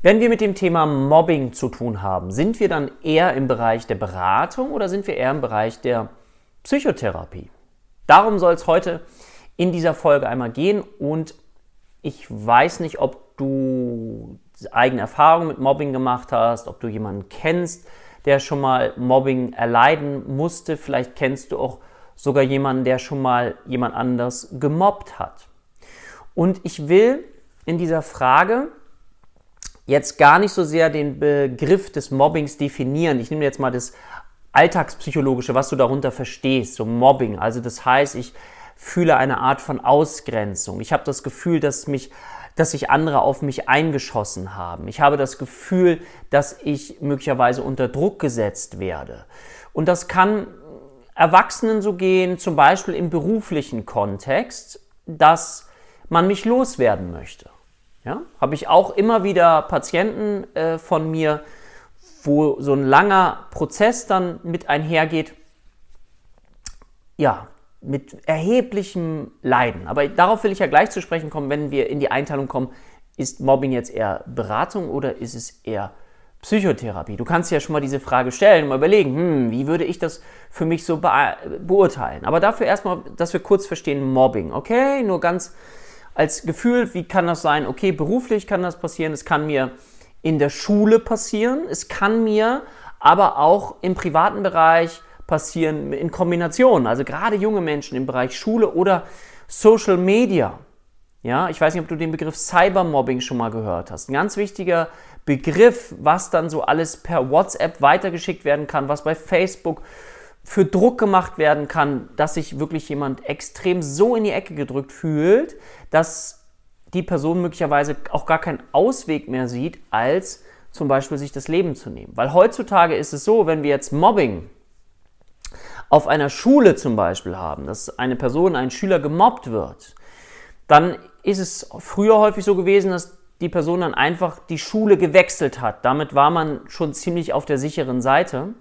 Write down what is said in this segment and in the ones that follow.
Wenn wir mit dem Thema Mobbing zu tun haben, sind wir dann eher im Bereich der Beratung oder sind wir eher im Bereich der Psychotherapie? Darum soll es heute in dieser Folge einmal gehen und ich weiß nicht, ob du eigene Erfahrungen mit Mobbing gemacht hast, ob du jemanden kennst, der schon mal Mobbing erleiden musste. Vielleicht kennst du auch sogar jemanden, der schon mal jemand anders gemobbt hat. Und ich will in dieser Frage jetzt gar nicht so sehr den Begriff des Mobbings definieren. Ich nehme jetzt mal das Alltagspsychologische, was du darunter verstehst, so Mobbing. Also das heißt, ich fühle eine Art von Ausgrenzung. Ich habe das Gefühl, dass mich dass sich andere auf mich eingeschossen haben. Ich habe das Gefühl, dass ich möglicherweise unter Druck gesetzt werde. Und das kann Erwachsenen so gehen, zum Beispiel im beruflichen Kontext, dass man mich loswerden möchte. Ja? Habe ich auch immer wieder Patienten äh, von mir, wo so ein langer Prozess dann mit einhergeht, ja, mit erheblichem Leiden. Aber darauf will ich ja gleich zu sprechen kommen, wenn wir in die Einteilung kommen, ist Mobbing jetzt eher Beratung oder ist es eher Psychotherapie? Du kannst ja schon mal diese Frage stellen und mal überlegen, hm, wie würde ich das für mich so be beurteilen? Aber dafür erstmal, dass wir kurz verstehen, Mobbing, okay? Nur ganz als Gefühl, wie kann das sein? Okay, beruflich kann das passieren, es kann mir in der Schule passieren, es kann mir aber auch im privaten Bereich passieren in Kombination. Also gerade junge Menschen im Bereich Schule oder Social Media. Ja, ich weiß nicht, ob du den Begriff Cybermobbing schon mal gehört hast. Ein ganz wichtiger Begriff, was dann so alles per WhatsApp weitergeschickt werden kann, was bei Facebook für Druck gemacht werden kann, dass sich wirklich jemand extrem so in die Ecke gedrückt fühlt, dass die Person möglicherweise auch gar keinen Ausweg mehr sieht, als zum Beispiel sich das Leben zu nehmen. Weil heutzutage ist es so, wenn wir jetzt Mobbing auf einer Schule zum Beispiel haben, dass eine Person, ein Schüler gemobbt wird, dann ist es früher häufig so gewesen, dass die Person dann einfach die Schule gewechselt hat. Damit war man schon ziemlich auf der sicheren Seite.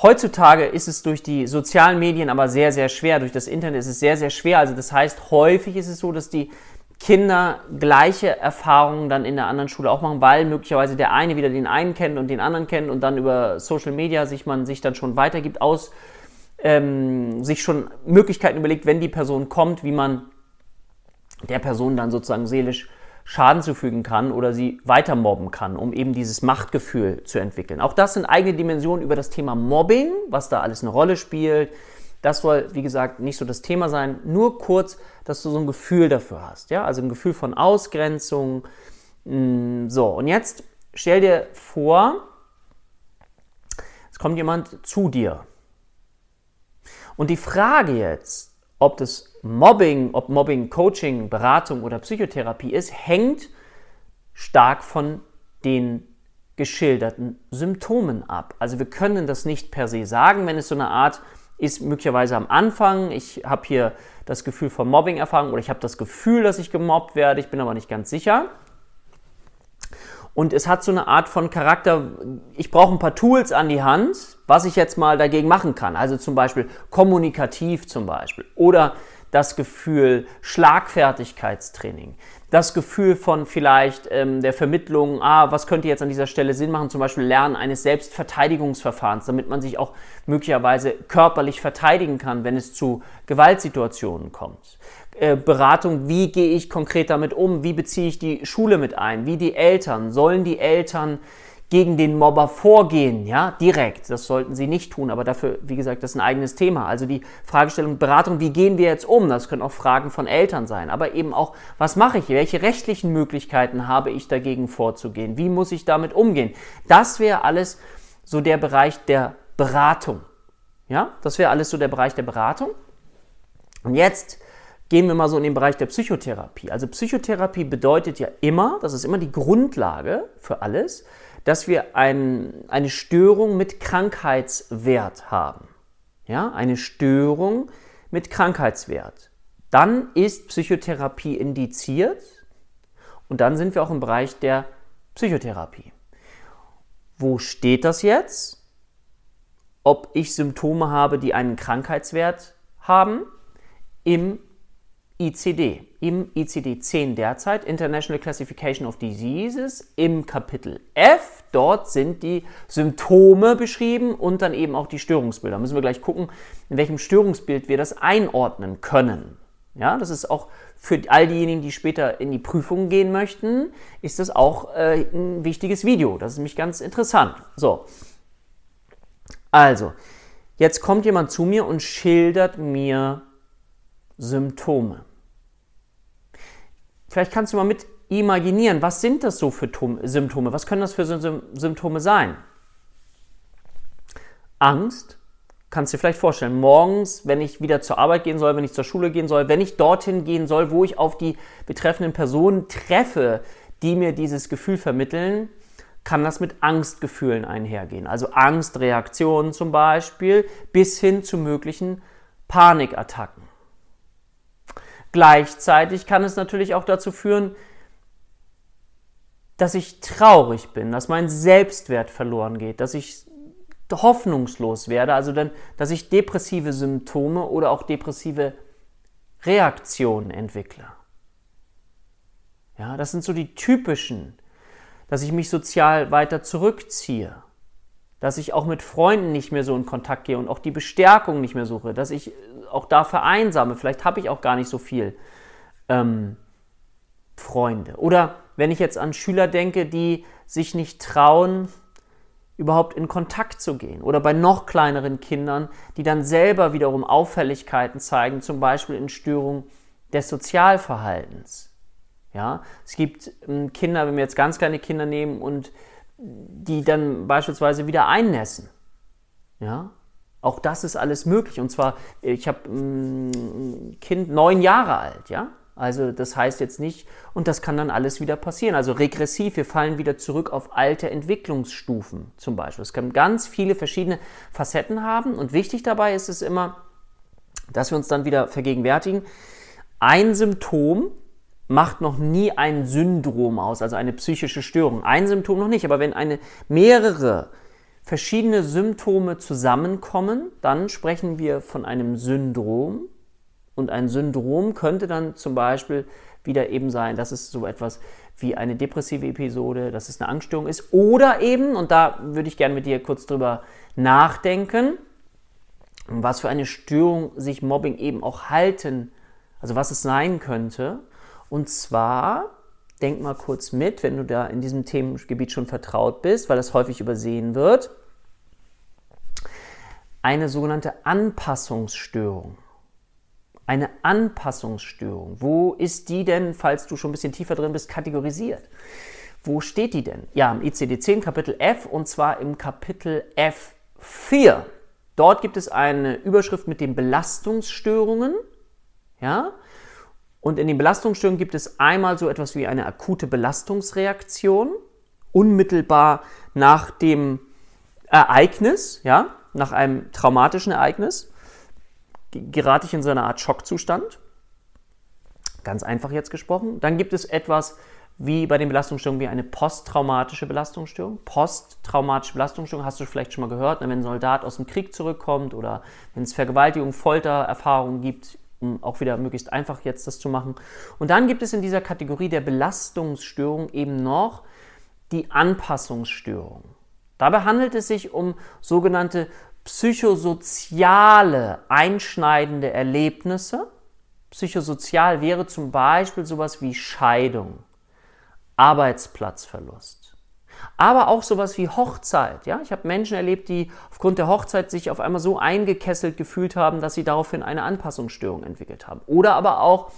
Heutzutage ist es durch die sozialen Medien aber sehr, sehr schwer. Durch das Internet ist es sehr, sehr schwer. Also das heißt, häufig ist es so, dass die Kinder gleiche Erfahrungen dann in der anderen Schule auch machen, weil möglicherweise der eine wieder den einen kennt und den anderen kennt und dann über Social Media sich man sich dann schon weitergibt aus ähm, sich schon Möglichkeiten überlegt, wenn die Person kommt, wie man der Person dann sozusagen seelisch Schaden zufügen kann oder sie weiter mobben kann, um eben dieses Machtgefühl zu entwickeln. Auch das sind eigene Dimensionen über das Thema Mobbing, was da alles eine Rolle spielt. Das soll, wie gesagt, nicht so das Thema sein. Nur kurz, dass du so ein Gefühl dafür hast. Ja? Also ein Gefühl von Ausgrenzung. Mm, so, und jetzt stell dir vor, es kommt jemand zu dir und die Frage jetzt, ob das Mobbing, ob Mobbing Coaching, Beratung oder Psychotherapie ist, hängt stark von den geschilderten Symptomen ab. Also wir können das nicht per se sagen, wenn es so eine Art ist, möglicherweise am Anfang, ich habe hier das Gefühl von Mobbing-Erfahrung oder ich habe das Gefühl, dass ich gemobbt werde, ich bin aber nicht ganz sicher. Und es hat so eine Art von Charakter, ich brauche ein paar Tools an die Hand, was ich jetzt mal dagegen machen kann. Also zum Beispiel kommunikativ zum Beispiel. Oder das Gefühl Schlagfertigkeitstraining. Das Gefühl von vielleicht ähm, der Vermittlung, ah, was könnte jetzt an dieser Stelle Sinn machen, zum Beispiel Lernen eines Selbstverteidigungsverfahrens, damit man sich auch möglicherweise körperlich verteidigen kann, wenn es zu Gewaltsituationen kommt. Äh, Beratung, wie gehe ich konkret damit um, wie beziehe ich die Schule mit ein, wie die Eltern, sollen die Eltern gegen den Mobber vorgehen, ja, direkt. Das sollten sie nicht tun, aber dafür, wie gesagt, das ist ein eigenes Thema. Also die Fragestellung Beratung, wie gehen wir jetzt um? Das können auch Fragen von Eltern sein, aber eben auch, was mache ich? Welche rechtlichen Möglichkeiten habe ich dagegen vorzugehen? Wie muss ich damit umgehen? Das wäre alles so der Bereich der Beratung. Ja, das wäre alles so der Bereich der Beratung. Und jetzt gehen wir mal so in den Bereich der Psychotherapie. Also Psychotherapie bedeutet ja immer, das ist immer die Grundlage für alles, dass wir ein, eine Störung mit Krankheitswert haben. Ja, eine Störung mit Krankheitswert. Dann ist Psychotherapie indiziert und dann sind wir auch im Bereich der Psychotherapie. Wo steht das jetzt? Ob ich Symptome habe, die einen Krankheitswert haben? Im ICD, im ICD-10 derzeit, International Classification of Diseases, im Kapitel F. Dort sind die Symptome beschrieben und dann eben auch die Störungsbilder. Müssen wir gleich gucken, in welchem Störungsbild wir das einordnen können. Ja, das ist auch für all diejenigen, die später in die Prüfung gehen möchten, ist das auch äh, ein wichtiges Video. Das ist nämlich ganz interessant. So. Also, jetzt kommt jemand zu mir und schildert mir Symptome. Vielleicht kannst du mal mit imaginieren, was sind das so für Symptome? Was können das für Symptome sein? Angst, kannst du dir vielleicht vorstellen, morgens, wenn ich wieder zur Arbeit gehen soll, wenn ich zur Schule gehen soll, wenn ich dorthin gehen soll, wo ich auf die betreffenden Personen treffe, die mir dieses Gefühl vermitteln, kann das mit Angstgefühlen einhergehen. Also Angstreaktionen zum Beispiel bis hin zu möglichen Panikattacken. Gleichzeitig kann es natürlich auch dazu führen, dass ich traurig bin, dass mein Selbstwert verloren geht, dass ich hoffnungslos werde, also dann, dass ich depressive Symptome oder auch depressive Reaktionen entwickle. Ja, das sind so die typischen, dass ich mich sozial weiter zurückziehe, dass ich auch mit Freunden nicht mehr so in Kontakt gehe und auch die Bestärkung nicht mehr suche, dass ich auch da vereinsame. Vielleicht habe ich auch gar nicht so viel ähm, Freunde. Oder wenn ich jetzt an Schüler denke, die sich nicht trauen, überhaupt in Kontakt zu gehen. Oder bei noch kleineren Kindern, die dann selber wiederum Auffälligkeiten zeigen, zum Beispiel in Störungen des Sozialverhaltens. Ja, es gibt ähm, Kinder, wenn wir jetzt ganz kleine Kinder nehmen und die dann beispielsweise wieder einnässen. Ja, auch das ist alles möglich. Und zwar, ich habe ein mm, Kind neun Jahre alt, ja. Also das heißt jetzt nicht, und das kann dann alles wieder passieren. Also regressiv, wir fallen wieder zurück auf alte Entwicklungsstufen zum Beispiel. Es kann ganz viele verschiedene Facetten haben. Und wichtig dabei ist es immer, dass wir uns dann wieder vergegenwärtigen, ein Symptom macht noch nie ein Syndrom aus, also eine psychische Störung. Ein Symptom noch nicht, aber wenn eine mehrere verschiedene Symptome zusammenkommen, dann sprechen wir von einem Syndrom. Und ein Syndrom könnte dann zum Beispiel wieder eben sein, dass es so etwas wie eine depressive Episode, dass es eine Angststörung ist. Oder eben, und da würde ich gerne mit dir kurz drüber nachdenken, was für eine Störung sich Mobbing eben auch halten, also was es sein könnte. Und zwar denk mal kurz mit, wenn du da in diesem Themengebiet schon vertraut bist, weil das häufig übersehen wird. Eine sogenannte Anpassungsstörung. Eine Anpassungsstörung. Wo ist die denn, falls du schon ein bisschen tiefer drin bist, kategorisiert? Wo steht die denn? Ja, im ICD-10 Kapitel F und zwar im Kapitel F4. Dort gibt es eine Überschrift mit den Belastungsstörungen. Ja, und in den Belastungsstörungen gibt es einmal so etwas wie eine akute Belastungsreaktion, unmittelbar nach dem Ereignis, ja, nach einem traumatischen Ereignis, gerate ich in so eine Art Schockzustand. Ganz einfach jetzt gesprochen. Dann gibt es etwas wie bei den Belastungsstörungen wie eine posttraumatische Belastungsstörung. Posttraumatische Belastungsstörung hast du vielleicht schon mal gehört, wenn ein Soldat aus dem Krieg zurückkommt oder wenn es Vergewaltigung, Foltererfahrungen gibt um auch wieder möglichst einfach jetzt das zu machen. Und dann gibt es in dieser Kategorie der Belastungsstörung eben noch die Anpassungsstörung. Dabei handelt es sich um sogenannte psychosoziale einschneidende Erlebnisse. Psychosozial wäre zum Beispiel sowas wie Scheidung, Arbeitsplatzverlust, aber auch sowas wie Hochzeit. Ja? Ich habe Menschen erlebt, die aufgrund der Hochzeit sich auf einmal so eingekesselt gefühlt haben, dass sie daraufhin eine Anpassungsstörung entwickelt haben. Oder aber auch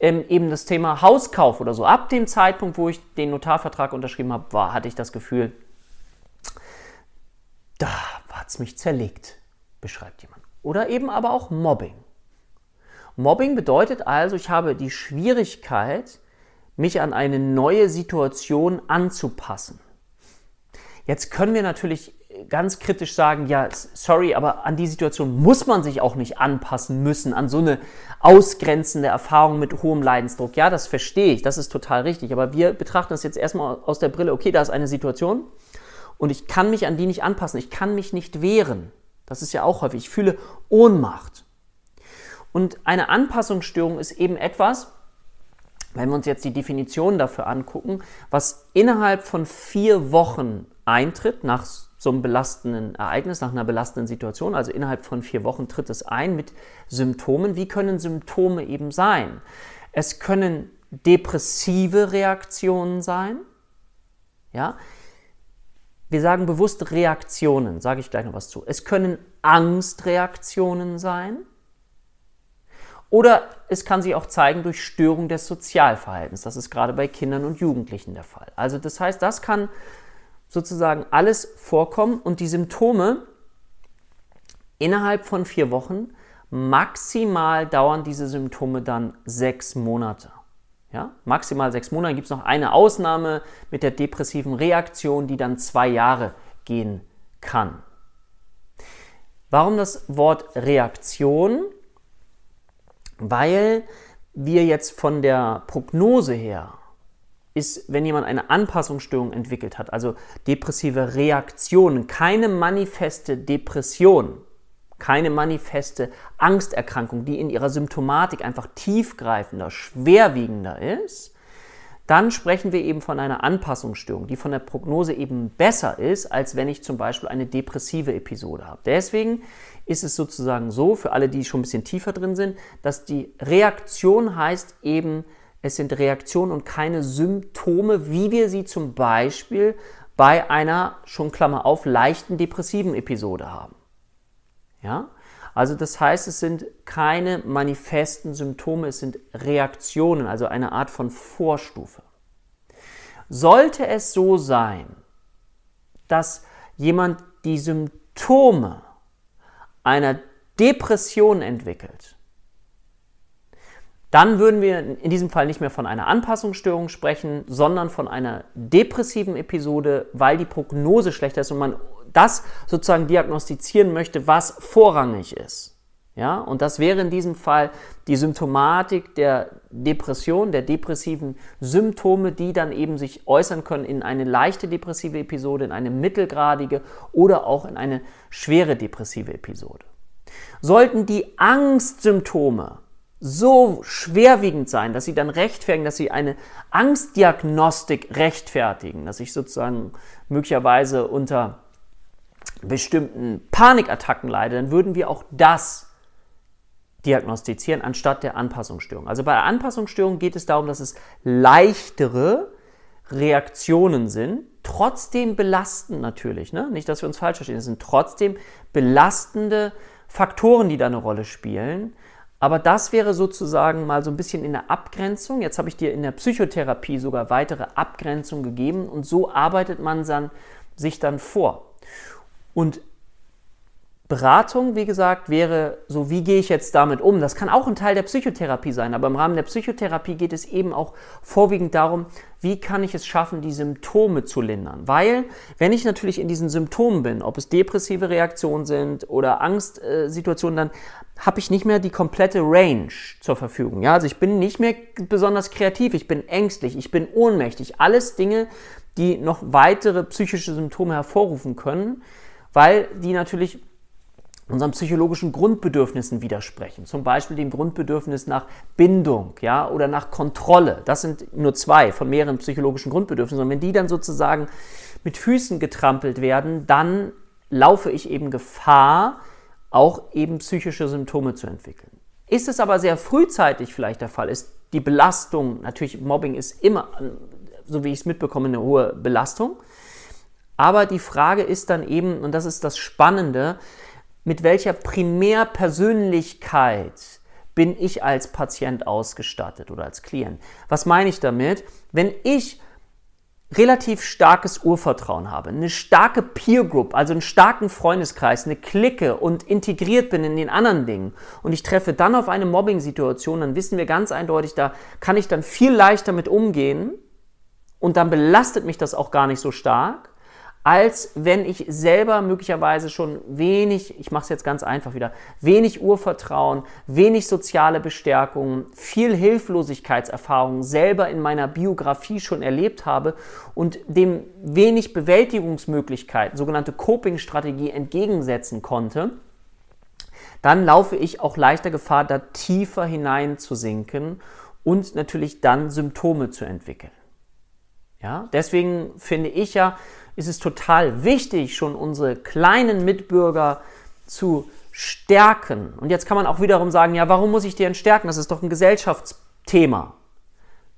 ähm, eben das Thema Hauskauf oder so. Ab dem Zeitpunkt, wo ich den Notarvertrag unterschrieben habe, hatte ich das Gefühl, da hat es mich zerlegt, beschreibt jemand. Oder eben aber auch Mobbing. Mobbing bedeutet also, ich habe die Schwierigkeit, mich an eine neue Situation anzupassen. Jetzt können wir natürlich ganz kritisch sagen, ja, sorry, aber an die Situation muss man sich auch nicht anpassen müssen, an so eine ausgrenzende Erfahrung mit hohem Leidensdruck. Ja, das verstehe ich, das ist total richtig. Aber wir betrachten das jetzt erstmal aus der Brille, okay, da ist eine Situation und ich kann mich an die nicht anpassen, ich kann mich nicht wehren. Das ist ja auch häufig, ich fühle Ohnmacht. Und eine Anpassungsstörung ist eben etwas, wenn wir uns jetzt die Definition dafür angucken, was innerhalb von vier Wochen eintritt nach so einem belastenden Ereignis, nach einer belastenden Situation, also innerhalb von vier Wochen tritt es ein mit Symptomen. Wie können Symptome eben sein? Es können depressive Reaktionen sein. Ja? Wir sagen bewusst Reaktionen, sage ich gleich noch was zu. Es können Angstreaktionen sein. Oder es kann sich auch zeigen durch Störung des Sozialverhaltens. Das ist gerade bei Kindern und Jugendlichen der Fall. Also das heißt, das kann sozusagen alles vorkommen und die Symptome innerhalb von vier Wochen, maximal dauern diese Symptome dann sechs Monate. Ja, maximal sechs Monate gibt es noch eine Ausnahme mit der depressiven Reaktion, die dann zwei Jahre gehen kann. Warum das Wort Reaktion? Weil wir jetzt von der Prognose her ist, wenn jemand eine Anpassungsstörung entwickelt hat, also depressive Reaktionen, keine manifeste Depression, keine manifeste Angsterkrankung, die in ihrer Symptomatik einfach tiefgreifender, schwerwiegender ist, dann sprechen wir eben von einer Anpassungsstörung, die von der Prognose eben besser ist, als wenn ich zum Beispiel eine depressive Episode habe. Deswegen ist es sozusagen so, für alle, die schon ein bisschen tiefer drin sind, dass die Reaktion heißt eben, es sind Reaktionen und keine Symptome, wie wir sie zum Beispiel bei einer, schon Klammer auf, leichten depressiven Episode haben. Ja? Also das heißt, es sind keine manifesten Symptome, es sind Reaktionen, also eine Art von Vorstufe. Sollte es so sein, dass jemand die Symptome einer Depression entwickelt, dann würden wir in diesem Fall nicht mehr von einer Anpassungsstörung sprechen, sondern von einer depressiven Episode, weil die Prognose schlechter ist und man das sozusagen diagnostizieren möchte, was vorrangig ist. Ja, und das wäre in diesem Fall die Symptomatik der Depression, der depressiven Symptome, die dann eben sich äußern können in eine leichte depressive Episode, in eine mittelgradige oder auch in eine schwere depressive Episode. Sollten die Angstsymptome so schwerwiegend sein, dass sie dann rechtfertigen, dass sie eine Angstdiagnostik rechtfertigen, dass ich sozusagen möglicherweise unter bestimmten Panikattacken leide, dann würden wir auch das diagnostizieren anstatt der Anpassungsstörung. Also bei der Anpassungsstörung geht es darum, dass es leichtere Reaktionen sind, trotzdem belastend natürlich. Ne? Nicht, dass wir uns falsch verstehen. Es sind trotzdem belastende Faktoren, die da eine Rolle spielen. Aber das wäre sozusagen mal so ein bisschen in der Abgrenzung. Jetzt habe ich dir in der Psychotherapie sogar weitere Abgrenzung gegeben und so arbeitet man dann, sich dann vor. Und Beratung, wie gesagt, wäre so, wie gehe ich jetzt damit um? Das kann auch ein Teil der Psychotherapie sein, aber im Rahmen der Psychotherapie geht es eben auch vorwiegend darum, wie kann ich es schaffen, die Symptome zu lindern? Weil, wenn ich natürlich in diesen Symptomen bin, ob es depressive Reaktionen sind oder Angstsituationen, dann habe ich nicht mehr die komplette Range zur Verfügung. Ja, also ich bin nicht mehr besonders kreativ, ich bin ängstlich, ich bin ohnmächtig. Alles Dinge, die noch weitere psychische Symptome hervorrufen können weil die natürlich unseren psychologischen Grundbedürfnissen widersprechen. Zum Beispiel dem Grundbedürfnis nach Bindung ja, oder nach Kontrolle. Das sind nur zwei von mehreren psychologischen Grundbedürfnissen. Und wenn die dann sozusagen mit Füßen getrampelt werden, dann laufe ich eben Gefahr, auch eben psychische Symptome zu entwickeln. Ist es aber sehr frühzeitig vielleicht der Fall, ist die Belastung, natürlich Mobbing ist immer, so wie ich es mitbekomme, eine hohe Belastung. Aber die Frage ist dann eben, und das ist das Spannende, mit welcher Primärpersönlichkeit bin ich als Patient ausgestattet oder als Klient? Was meine ich damit? Wenn ich relativ starkes Urvertrauen habe, eine starke Peer Group, also einen starken Freundeskreis, eine Clique und integriert bin in den anderen Dingen und ich treffe dann auf eine Mobbing-Situation, dann wissen wir ganz eindeutig, da kann ich dann viel leichter mit umgehen und dann belastet mich das auch gar nicht so stark als wenn ich selber möglicherweise schon wenig, ich mache es jetzt ganz einfach wieder, wenig Urvertrauen, wenig soziale Bestärkung, viel Hilflosigkeitserfahrung selber in meiner Biografie schon erlebt habe und dem wenig Bewältigungsmöglichkeiten, sogenannte Coping-Strategie entgegensetzen konnte, dann laufe ich auch leichter Gefahr, da tiefer hinein zu sinken und natürlich dann Symptome zu entwickeln. Ja, deswegen finde ich ja, ist es total wichtig, schon unsere kleinen Mitbürger zu stärken. Und jetzt kann man auch wiederum sagen, ja, warum muss ich die denn stärken? Das ist doch ein Gesellschaftsthema.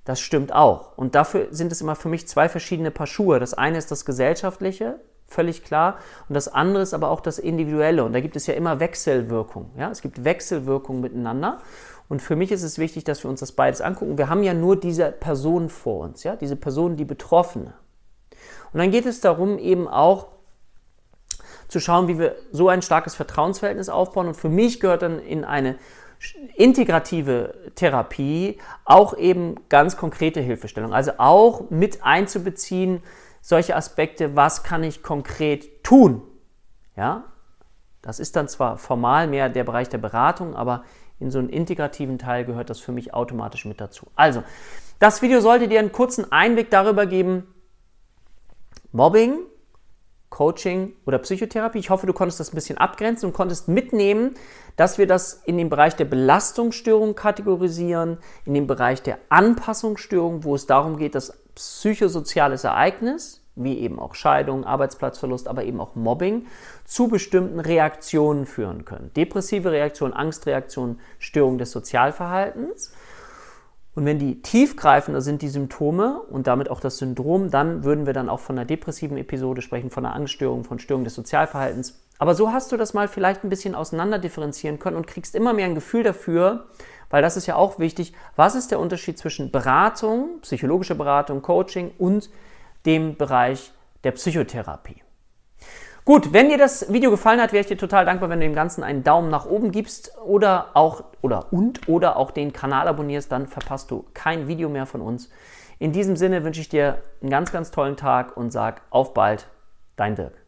Das stimmt auch. Und dafür sind es immer für mich zwei verschiedene Paar Schuhe. Das eine ist das Gesellschaftliche, völlig klar. Und das andere ist aber auch das Individuelle. Und da gibt es ja immer Wechselwirkung. Ja? Es gibt Wechselwirkung miteinander. Und für mich ist es wichtig, dass wir uns das beides angucken. Wir haben ja nur diese Person vor uns, ja? diese Person, die Betroffene. Und dann geht es darum, eben auch zu schauen, wie wir so ein starkes Vertrauensverhältnis aufbauen. Und für mich gehört dann in eine integrative Therapie auch eben ganz konkrete Hilfestellung. Also auch mit einzubeziehen, solche Aspekte, was kann ich konkret tun? Ja, das ist dann zwar formal mehr der Bereich der Beratung, aber in so einen integrativen Teil gehört das für mich automatisch mit dazu. Also, das Video sollte dir einen kurzen Einblick darüber geben, Mobbing, Coaching oder Psychotherapie. Ich hoffe, du konntest das ein bisschen abgrenzen und konntest mitnehmen, dass wir das in den Bereich der Belastungsstörung kategorisieren, in den Bereich der Anpassungsstörung, wo es darum geht, dass psychosoziales Ereignis, wie eben auch Scheidung, Arbeitsplatzverlust, aber eben auch Mobbing, zu bestimmten Reaktionen führen können. Depressive Reaktionen, Angstreaktionen, Störung des Sozialverhaltens. Und wenn die tiefgreifender sind, die Symptome und damit auch das Syndrom, dann würden wir dann auch von einer depressiven Episode sprechen, von einer Angststörung, von Störung des Sozialverhaltens. Aber so hast du das mal vielleicht ein bisschen auseinander differenzieren können und kriegst immer mehr ein Gefühl dafür, weil das ist ja auch wichtig, was ist der Unterschied zwischen Beratung, psychologische Beratung, Coaching und dem Bereich der Psychotherapie. Gut, wenn dir das Video gefallen hat, wäre ich dir total dankbar, wenn du dem Ganzen einen Daumen nach oben gibst oder auch oder und oder auch den Kanal abonnierst, dann verpasst du kein Video mehr von uns. In diesem Sinne wünsche ich dir einen ganz, ganz tollen Tag und sag auf bald, dein Dirk.